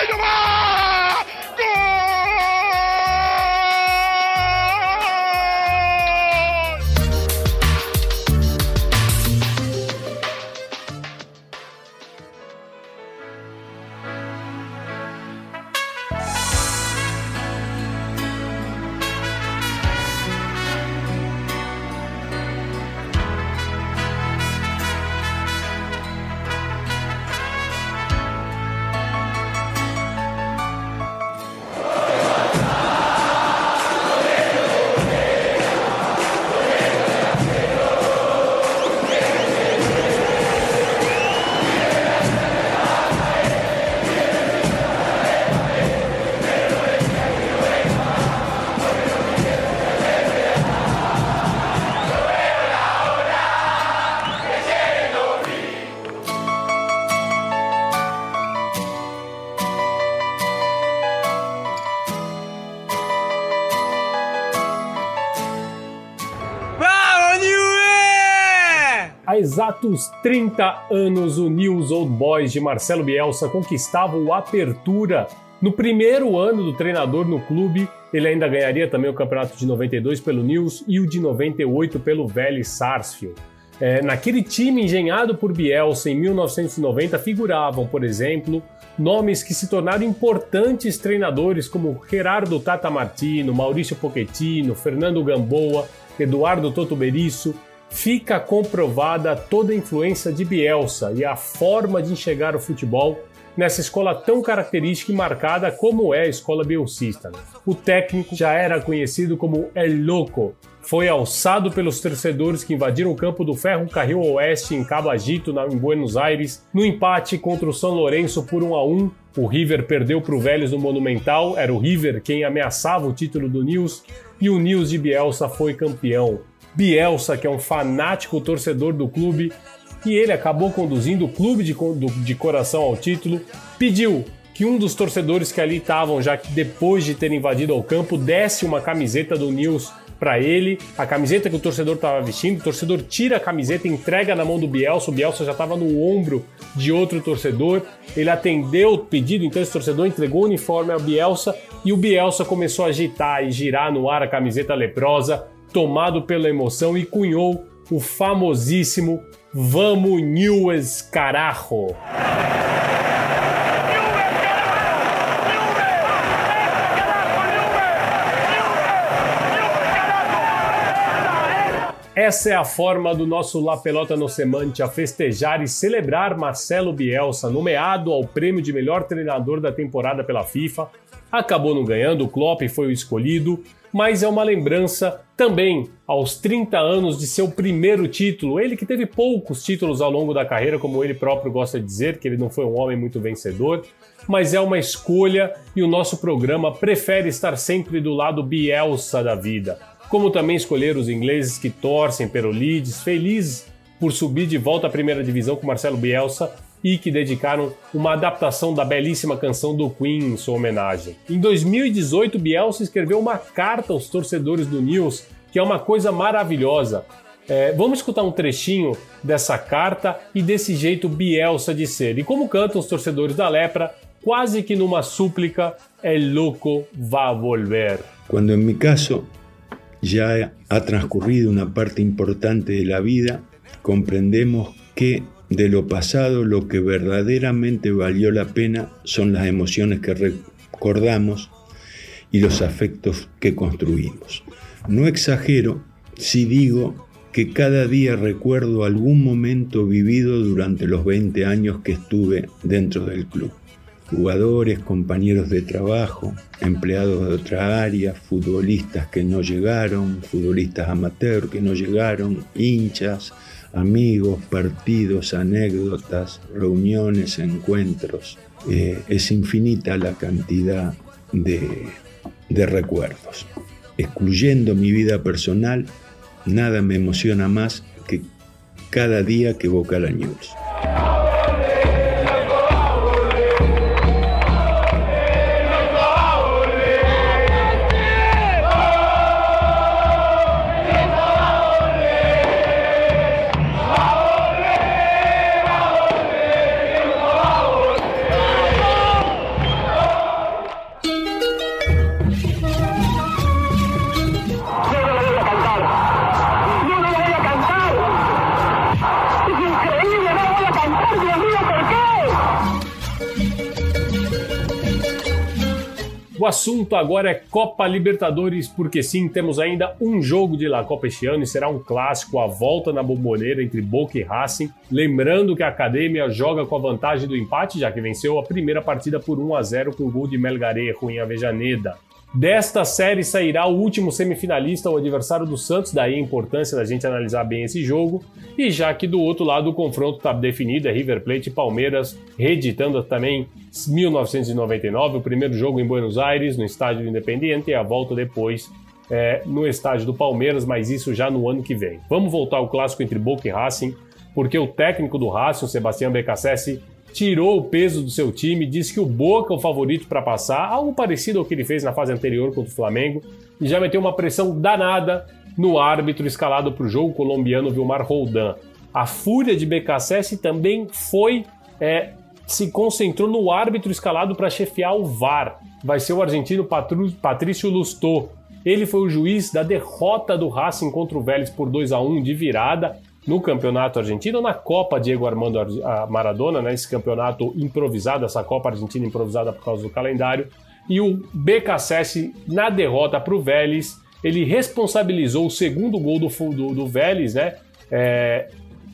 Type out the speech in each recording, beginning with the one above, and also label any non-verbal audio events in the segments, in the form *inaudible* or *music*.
はい、ど。Exatos 30 anos, o News Old Boys de Marcelo Bielsa conquistava o Apertura. No primeiro ano do treinador no clube, ele ainda ganharia também o campeonato de 92 pelo News e o de 98 pelo Vélez Sarsfield. É, naquele time engenhado por Bielsa em 1990 figuravam, por exemplo, nomes que se tornaram importantes treinadores como Gerardo Tata Martino, Maurício Pochettino, Fernando Gamboa, Eduardo Toto Berisso, fica comprovada toda a influência de Bielsa e a forma de enxergar o futebol nessa escola tão característica e marcada como é a escola bielcista. Né? O técnico já era conhecido como El Loco, foi alçado pelos torcedores que invadiram o campo do Ferro Carril Oeste em Cabagito, em Buenos Aires, no empate contra o São Lourenço por 1 a 1. O River perdeu para o Vélez no Monumental, era o River quem ameaçava o título do News, e o News de Bielsa foi campeão. Bielsa, que é um fanático torcedor do clube, e ele acabou conduzindo o clube de, de coração ao título, pediu que um dos torcedores que ali estavam, já que depois de ter invadido o campo, desse uma camiseta do News para ele, a camiseta que o torcedor estava vestindo, o torcedor tira a camiseta, entrega na mão do Bielsa, o Bielsa já estava no ombro de outro torcedor, ele atendeu o pedido, então esse torcedor entregou o uniforme ao Bielsa e o Bielsa começou a agitar e girar no ar a camiseta leprosa, tomado pela emoção e cunhou o famosíssimo Vamos Newes Carajo. Essa é a forma do nosso La Pelota no Semante a festejar e celebrar Marcelo Bielsa, nomeado ao prêmio de melhor treinador da temporada pela FIFA. Acabou não ganhando, o Klopp foi o escolhido, mas é uma lembrança também aos 30 anos de seu primeiro título. Ele que teve poucos títulos ao longo da carreira, como ele próprio gosta de dizer, que ele não foi um homem muito vencedor, mas é uma escolha e o nosso programa prefere estar sempre do lado Bielsa da vida. Como também escolher os ingleses que torcem pelo Leeds, felizes por subir de volta à primeira divisão com Marcelo Bielsa e que dedicaram uma adaptação da belíssima canção do Queen em sua homenagem. Em 2018, Bielsa escreveu uma carta aos torcedores do News, que é uma coisa maravilhosa. É, vamos escutar um trechinho dessa carta e desse jeito Bielsa de ser. E como cantam os torcedores da Lepra, quase que numa súplica, El Loco va volver. Quando em meu caso já ha transcurrido uma parte importante de la vida, compreendemos que de lo pasado lo que verdaderamente valió la pena son las emociones que recordamos y los afectos que construimos. No exagero si digo que cada día recuerdo algún momento vivido durante los 20 años que estuve dentro del club. Jugadores, compañeros de trabajo, empleados de otra área, futbolistas que no llegaron, futbolistas amateur que no llegaron, hinchas, amigos, partidos, anécdotas, reuniones, encuentros. Eh, es infinita la cantidad de, de recuerdos. Excluyendo mi vida personal, nada me emociona más que cada día que Boca la News. Assunto agora é Copa Libertadores, porque sim, temos ainda um jogo de La Copa este ano e será um clássico, a volta na bomboneira entre Boca e Racing. Lembrando que a Academia joga com a vantagem do empate, já que venceu a primeira partida por 1 a 0 com o gol de Melgarejo em Avejaneda. Desta série sairá o último semifinalista, o adversário do Santos, daí a importância da gente analisar bem esse jogo. E já que do outro lado o confronto está definido, é River Plate e Palmeiras, reeditando também 1999, o primeiro jogo em Buenos Aires, no estádio Independiente, e a volta depois é, no estádio do Palmeiras, mas isso já no ano que vem. Vamos voltar ao clássico entre Boca e Racing, porque o técnico do Racing, Sebastião Becassese, tirou o peso do seu time, disse que o Boca é o favorito para passar, algo parecido ao que ele fez na fase anterior contra o Flamengo, e já meteu uma pressão danada no árbitro escalado para o jogo colombiano Vilmar Roldan. A fúria de BKSS também foi é, se concentrou no árbitro escalado para chefiar o VAR. Vai ser o argentino Patrício Lustô. Ele foi o juiz da derrota do Racing contra o Vélez por 2 a 1 de virada no campeonato argentino, na Copa Diego Armando Maradona, né, esse campeonato improvisado, essa Copa Argentina improvisada por causa do calendário, e o BKSS na derrota para o Vélez, ele responsabilizou o segundo gol do, do, do Vélez, né, é,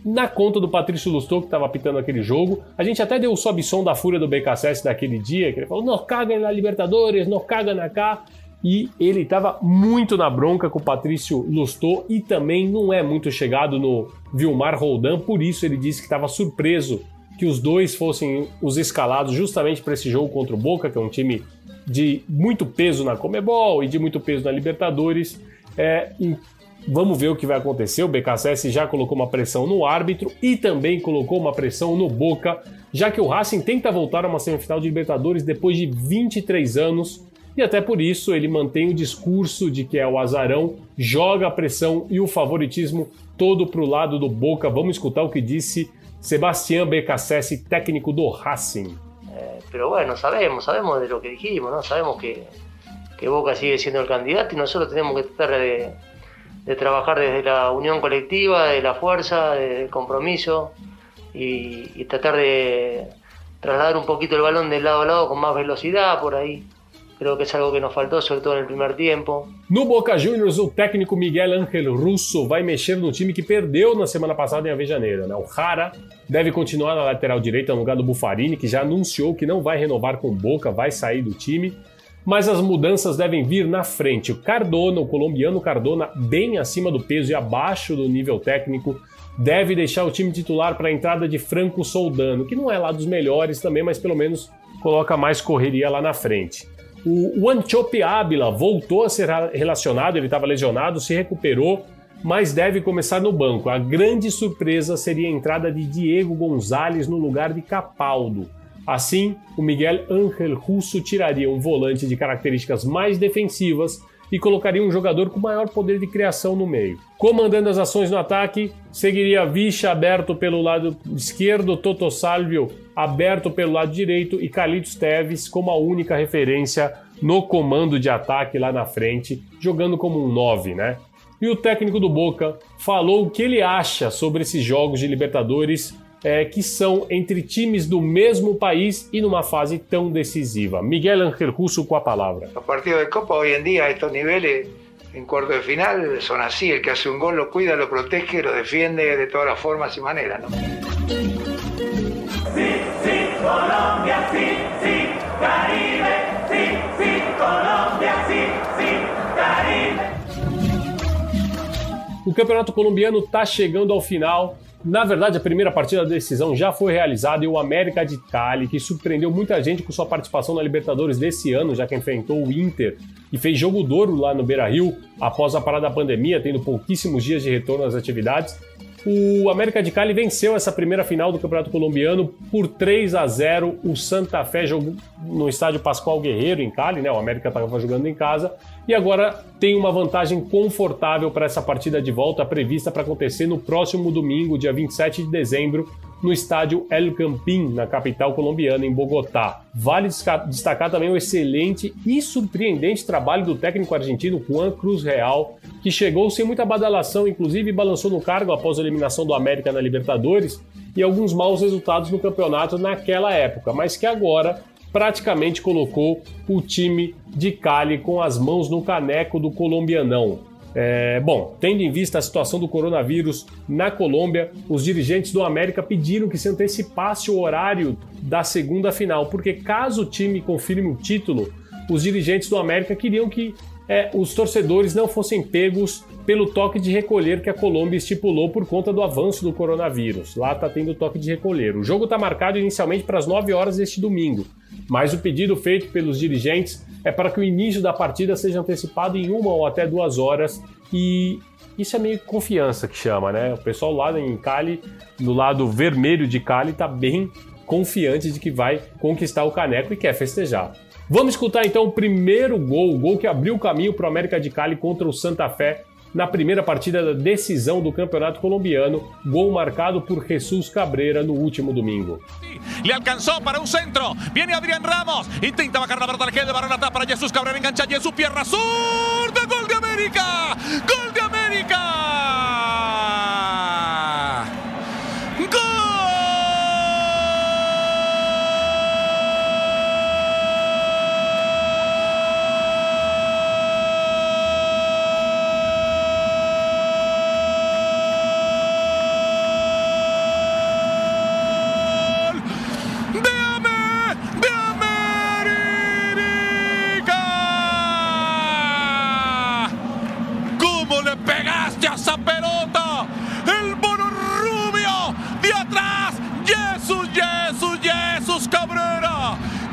na conta do Patrício Lustou, que estava apitando aquele jogo. A gente até deu o sobe som da fúria do BKSS daquele dia, que ele falou, não caga na Libertadores, não caga na cá e ele estava muito na bronca com o Patrício Lustô e também não é muito chegado no Vilmar Roldan, por isso ele disse que estava surpreso que os dois fossem os escalados justamente para esse jogo contra o Boca, que é um time de muito peso na Comebol e de muito peso na Libertadores. É, vamos ver o que vai acontecer. O BKSS já colocou uma pressão no árbitro e também colocou uma pressão no Boca, já que o Racing tenta voltar a uma semifinal de Libertadores depois de 23 anos e até por isso ele mantém o discurso de que é o azarão, joga a pressão e o favoritismo todo para o lado do Boca. Vamos escutar o que disse Sebastián Becassese, técnico do Racing. Eh, pero bueno, sabemos, sabemos de lo que dijimos, ¿no? Sabemos que, que Boca sigue siendo el candidato y nosotros tenemos que tratar de, de trabajar desde la unión colectiva, de la fuerza, del compromiso y, y tratar de trasladar un poquito el balón de lado a lado con más velocidad por ahí. Creo que es algo que nos faltó, sobre todo en el primer tiempo. No Boca Juniors, o técnico Miguel Ángel Russo vai mexer no time que perdeu na semana passada em Avejaneira. Né? O Rara deve continuar na lateral direita no lugar do Bufarini, que já anunciou que não vai renovar com Boca, vai sair do time. Mas as mudanças devem vir na frente. O Cardona, o colombiano Cardona, bem acima do peso e abaixo do nível técnico, deve deixar o time titular para a entrada de Franco Soldano, que não é lá dos melhores também, mas pelo menos coloca mais correria lá na frente. O Anchope Ábila voltou a ser relacionado, ele estava lesionado, se recuperou, mas deve começar no banco. A grande surpresa seria a entrada de Diego Gonzalez no lugar de Capaldo. Assim, o Miguel Ángel Russo tiraria um volante de características mais defensivas e colocaria um jogador com maior poder de criação no meio. Comandando as ações no ataque, seguiria Vicha aberto pelo lado esquerdo, Toto Salvio aberto pelo lado direito e Carlitos Teves como a única referência no comando de ataque lá na frente, jogando como um 9, né? E o técnico do Boca falou o que ele acha sobre esses jogos de Libertadores é, que são entre times do mesmo país e numa fase tão decisiva. Miguel Ángel Russo com a palavra. Os partidos de Copa hoje em dia, estes níveis, em quarto de final, são assim: o que hace um gol lo cuida, lo protege, lo defiende de todas as formas e maneiras. ¿no? Colombia, sí, sí, Caribe, sí, sí, Colombia, sí, sí, Caribe. O campeonato colombiano está chegando ao final Na verdade, a primeira partida da decisão já foi realizada e o América de Cali, que surpreendeu muita gente com sua participação na Libertadores desse ano, já que enfrentou o Inter e fez jogo duro lá no Beira-Rio após a parada da pandemia, tendo pouquíssimos dias de retorno às atividades. O América de Cali venceu essa primeira final do Campeonato Colombiano por 3 a 0. O Santa Fé jogou no estádio Pascoal Guerreiro, em Cali, né? O América estava jogando em casa. E agora tem uma vantagem confortável para essa partida de volta prevista para acontecer no próximo domingo, dia 27 de dezembro, no estádio El Campín, na capital colombiana, em Bogotá. Vale destacar também o excelente e surpreendente trabalho do técnico argentino Juan Cruz Real, que chegou sem muita badalação, inclusive balançou no cargo após a eliminação do América na Libertadores e alguns maus resultados no campeonato naquela época, mas que agora praticamente colocou o time de Cali com as mãos no caneco do colombianão. É, bom, tendo em vista a situação do coronavírus na Colômbia, os dirigentes do América pediram que se antecipasse o horário da segunda final, porque caso o time confirme o título, os dirigentes do América queriam que é, os torcedores não fossem pegos pelo toque de recolher que a Colômbia estipulou por conta do avanço do coronavírus. Lá está tendo toque de recolher. O jogo está marcado inicialmente para as 9 horas deste domingo, mas o pedido feito pelos dirigentes é para que o início da partida seja antecipado em uma ou até duas horas e isso é meio confiança que chama, né? O pessoal lá em Cali, no lado vermelho de Cali, está bem confiante de que vai conquistar o caneco e quer festejar. Vamos escutar então o primeiro gol, o gol que abriu o caminho para o América de Cali contra o Santa Fé na primeira partida da decisão do Campeonato Colombiano, gol marcado por Jesus Cabreira no último domingo. Le alcanzó para un centro. Viene Adrián Ramos. Intenta bajar la pelota al de balón atrás para Jesús Cabrera. Engancha Jesús Pierna zurda. Gol de América. Gol de América.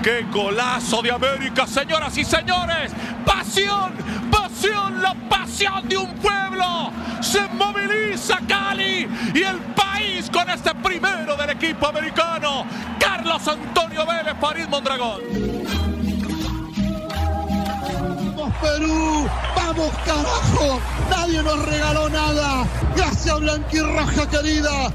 ¡Qué golazo de América, señoras y señores! ¡Pasión! ¡Pasión! ¡La pasión de un pueblo! Se moviliza Cali y el país con este primero del equipo americano. Carlos Antonio Vélez, Farid Mondragón. ¡Vamos Perú! ¡Vamos carajo! Nadie nos regaló nada. Gracias Blanquirroja querida.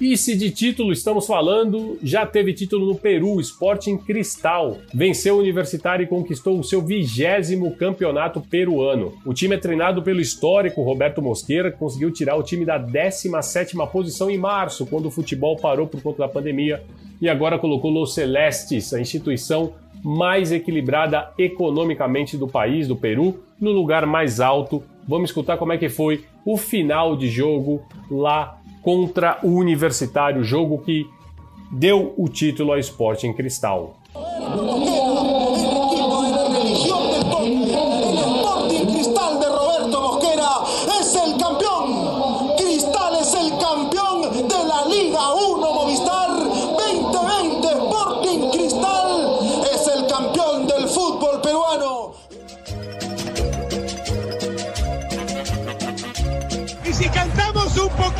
E se de título estamos falando, já teve título no Peru, Sporting Cristal. Venceu o Universitário e conquistou o seu vigésimo campeonato peruano. O time é treinado pelo histórico Roberto Mosqueira, que conseguiu tirar o time da 17ª posição em março, quando o futebol parou por conta da pandemia, e agora colocou Los Celestes, a instituição mais equilibrada economicamente do país, do Peru, no lugar mais alto. Vamos escutar como é que foi o final de jogo lá contra o Universitário, jogo que deu o título ao Sporting Cristal.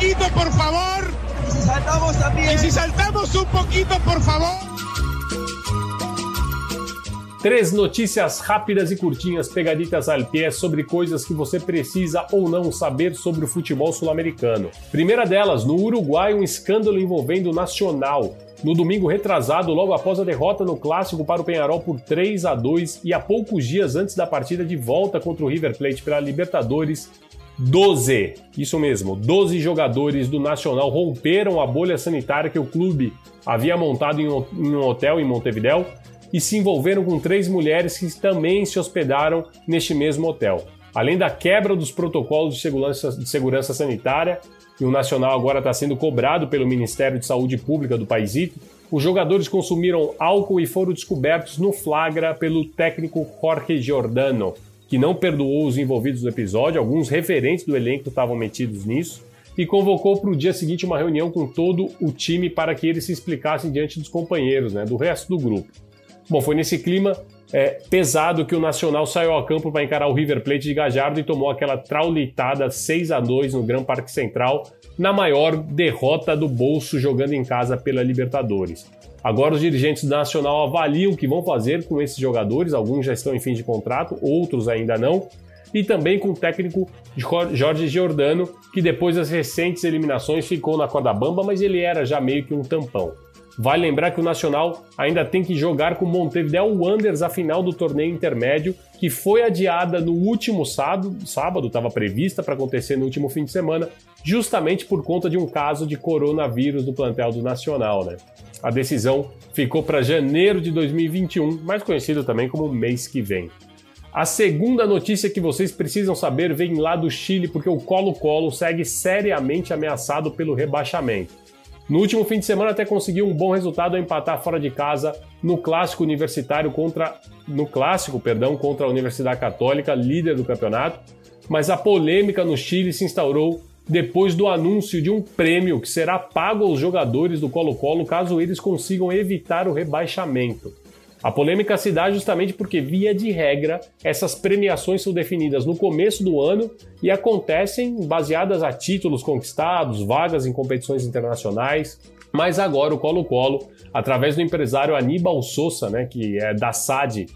Poquito, por favor. Y si saltamos también. Y si saltamos un poquito, por favor. Três notícias rápidas e curtinhas pegaditas al pé sobre coisas que você precisa ou não saber sobre o futebol sul-americano. Primeira delas, no Uruguai, um escândalo envolvendo o Nacional. No domingo retrasado, logo após a derrota no clássico para o Penharol por 3 a 2 e a poucos dias antes da partida de volta contra o River Plate pela Libertadores, 12, isso mesmo, 12 jogadores do Nacional romperam a bolha sanitária que o clube havia montado em um hotel em Montevideo e se envolveram com três mulheres que também se hospedaram neste mesmo hotel. Além da quebra dos protocolos de segurança, de segurança sanitária, e o Nacional agora está sendo cobrado pelo Ministério de Saúde Pública do país, os jogadores consumiram álcool e foram descobertos no flagra pelo técnico Jorge Giordano, que não perdoou os envolvidos no episódio, alguns referentes do elenco estavam metidos nisso, e convocou para o dia seguinte uma reunião com todo o time para que eles se explicassem diante dos companheiros, né, do resto do grupo. Bom, foi nesse clima é, pesado que o Nacional saiu ao campo para encarar o River Plate de Gajardo e tomou aquela traulitada 6 a 2 no Gran Parque Central, na maior derrota do bolso jogando em casa pela Libertadores. Agora os dirigentes do Nacional avaliam o que vão fazer com esses jogadores, alguns já estão em fim de contrato, outros ainda não, e também com o técnico Jorge Giordano, que depois das recentes eliminações ficou na corda bamba, mas ele era já meio que um tampão. Vale lembrar que o Nacional ainda tem que jogar com o Montevideo Wanderers a final do torneio intermédio, que foi adiada no último sábado, estava prevista para acontecer no último fim de semana, justamente por conta de um caso de coronavírus no plantel do Nacional. Né? A decisão ficou para janeiro de 2021, mais conhecido também como mês que vem. A segunda notícia que vocês precisam saber vem lá do Chile, porque o Colo-Colo segue seriamente ameaçado pelo rebaixamento. No último fim de semana até conseguiu um bom resultado ao empatar fora de casa no clássico universitário contra no clássico, perdão, contra a Universidade Católica, líder do campeonato, mas a polêmica no Chile se instaurou depois do anúncio de um prêmio que será pago aos jogadores do Colo-Colo caso eles consigam evitar o rebaixamento. A polêmica se dá justamente porque, via de regra, essas premiações são definidas no começo do ano e acontecem baseadas a títulos conquistados, vagas em competições internacionais. Mas agora o Colo-Colo, através do empresário Aníbal Sousa, né, que é da SAD,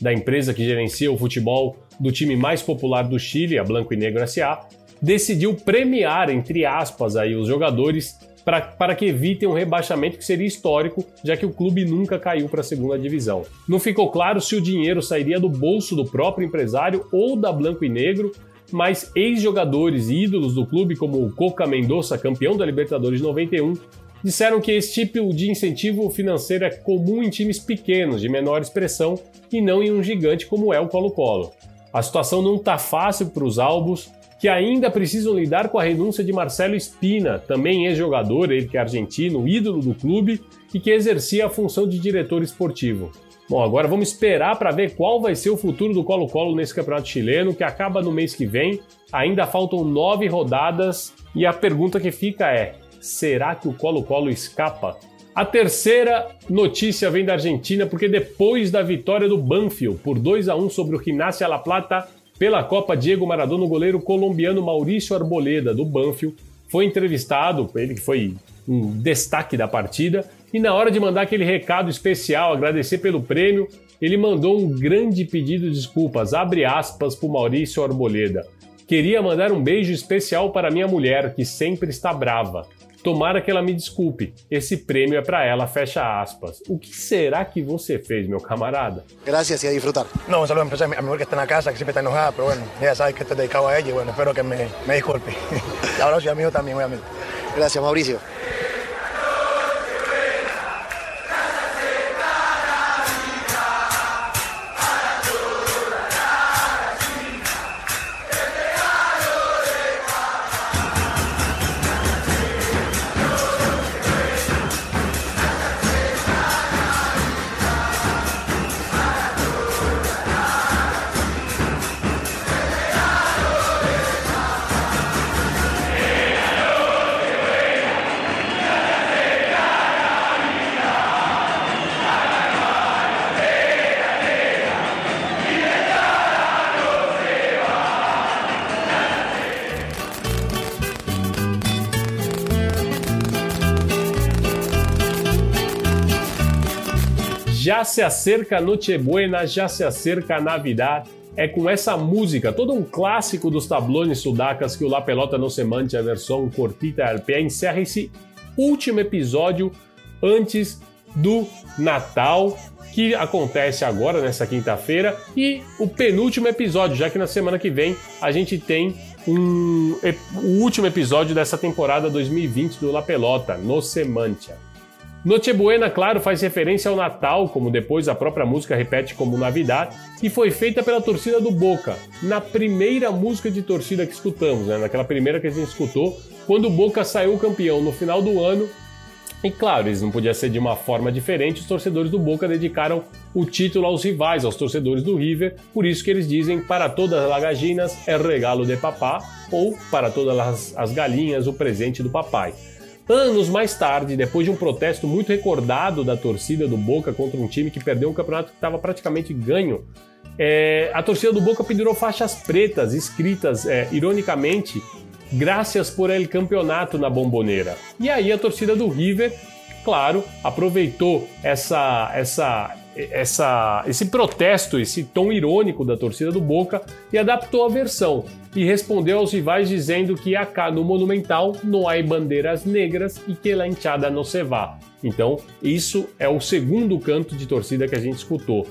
da empresa que gerencia o futebol do time mais popular do Chile, a Blanco e Negro SA, decidiu premiar, entre aspas, aí, os jogadores pra, para que evitem um rebaixamento que seria histórico, já que o clube nunca caiu para a segunda divisão. Não ficou claro se o dinheiro sairia do bolso do próprio empresário ou da Blanco e Negro, mas ex-jogadores e ídolos do clube, como o Coca Mendonça, campeão da Libertadores 91, disseram que esse tipo de incentivo financeiro é comum em times pequenos, de menor expressão, e não em um gigante como é o Colo-Colo. A situação não está fácil para os albos, que ainda precisam lidar com a renúncia de Marcelo Espina, também ex-jogador, ele que é argentino, ídolo do clube e que exercia a função de diretor esportivo. Bom, agora vamos esperar para ver qual vai ser o futuro do Colo-Colo nesse campeonato chileno, que acaba no mês que vem. Ainda faltam nove rodadas e a pergunta que fica é: será que o Colo-Colo escapa? A terceira notícia vem da Argentina, porque depois da vitória do Banfield por 2 a 1 sobre o Gimnasia La Plata, pela Copa, Diego Maradona, o goleiro colombiano Maurício Arboleda, do Banfield, foi entrevistado, ele que foi um destaque da partida, e na hora de mandar aquele recado especial, agradecer pelo prêmio, ele mandou um grande pedido de desculpas, abre aspas, para Maurício Arboleda. Queria mandar um beijo especial para minha mulher, que sempre está brava. Tomara que ela me desculpe. Esse prêmio é para ela, fecha aspas. O que será que você fez, meu camarada? Gracias y a disfrutar. No, un saludo a mi mujer que está en la casa, que siempre está enojada, pero bueno, ella sabe que estoy dedicado a ella y bueno, espero que me, me disculpe. y *laughs* ahora soy amigo también, obviamente. Gracias, Mauricio. Já se acerca Nochebuena, já se acerca Navidad. É com essa música, todo um clássico dos tablones sudacas, que o La Pelota no se a versão cortita RPA, encerra esse último episódio antes do Natal, que acontece agora, nessa quinta-feira, e o penúltimo episódio, já que na semana que vem a gente tem um, o último episódio dessa temporada 2020 do La Pelota, no se mancha. Noche Buena, claro, faz referência ao Natal, como depois a própria música repete como Navidad, e foi feita pela torcida do Boca, na primeira música de torcida que escutamos, né? naquela primeira que a gente escutou, quando o Boca saiu campeão no final do ano E claro, isso não podia ser de uma forma diferente, os torcedores do Boca dedicaram o título aos rivais, aos torcedores do River, por isso que eles dizem para todas as gallinas é regalo de papá, ou para todas as, as galinhas o presente do papai. Anos mais tarde, depois de um protesto muito recordado da torcida do Boca contra um time que perdeu um campeonato que estava praticamente ganho, é, a torcida do Boca pendurou faixas pretas escritas, é, ironicamente, graças por el campeonato na bomboneira. E aí a torcida do River, claro, aproveitou essa, essa, essa, esse protesto, esse tom irônico da torcida do Boca e adaptou a versão e respondeu aos rivais dizendo que acá no Monumental não há bandeiras negras e que la hinchada não se vá. Então, isso é o segundo canto de torcida que a gente escutou.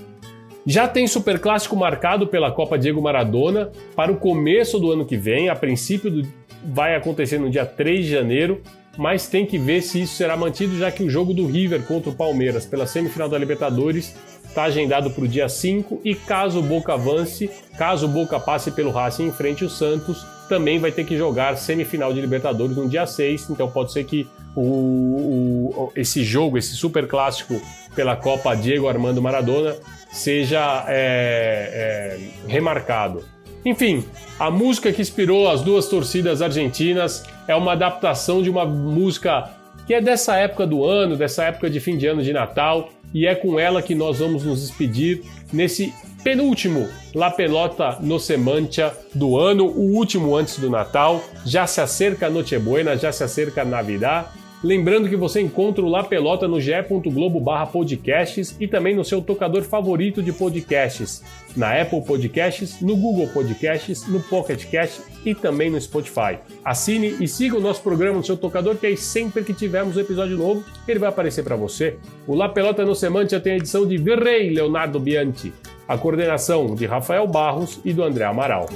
Já tem Superclássico marcado pela Copa Diego Maradona para o começo do ano que vem, a princípio do, vai acontecer no dia 3 de janeiro, mas tem que ver se isso será mantido, já que o jogo do River contra o Palmeiras pela semifinal da Libertadores está agendado para o dia 5 e caso o Boca avance, caso o Boca passe pelo Racing em frente o Santos, também vai ter que jogar semifinal de Libertadores no dia 6, então pode ser que o, o, esse jogo, esse super clássico pela Copa Diego Armando Maradona seja é, é, remarcado. Enfim, a música que inspirou as duas torcidas argentinas é uma adaptação de uma música que é dessa época do ano, dessa época de fim de ano de Natal, e é com ela que nós vamos nos despedir nesse penúltimo La Pelota no Semantia do ano, o último antes do Natal. Já se acerca a Nochebuena, já se acerca a Navidad. Lembrando que você encontra o La Pelota no ge.globo barra podcasts e também no seu tocador favorito de podcasts, na Apple Podcasts, no Google Podcasts, no Pocket Cast e também no Spotify. Assine e siga o nosso programa no seu tocador, que aí sempre que tivermos um episódio novo, ele vai aparecer para você. O La Pelota no Semantia tem a edição de Virrey Leonardo Bianchi, a coordenação de Rafael Barros e do André Amaral.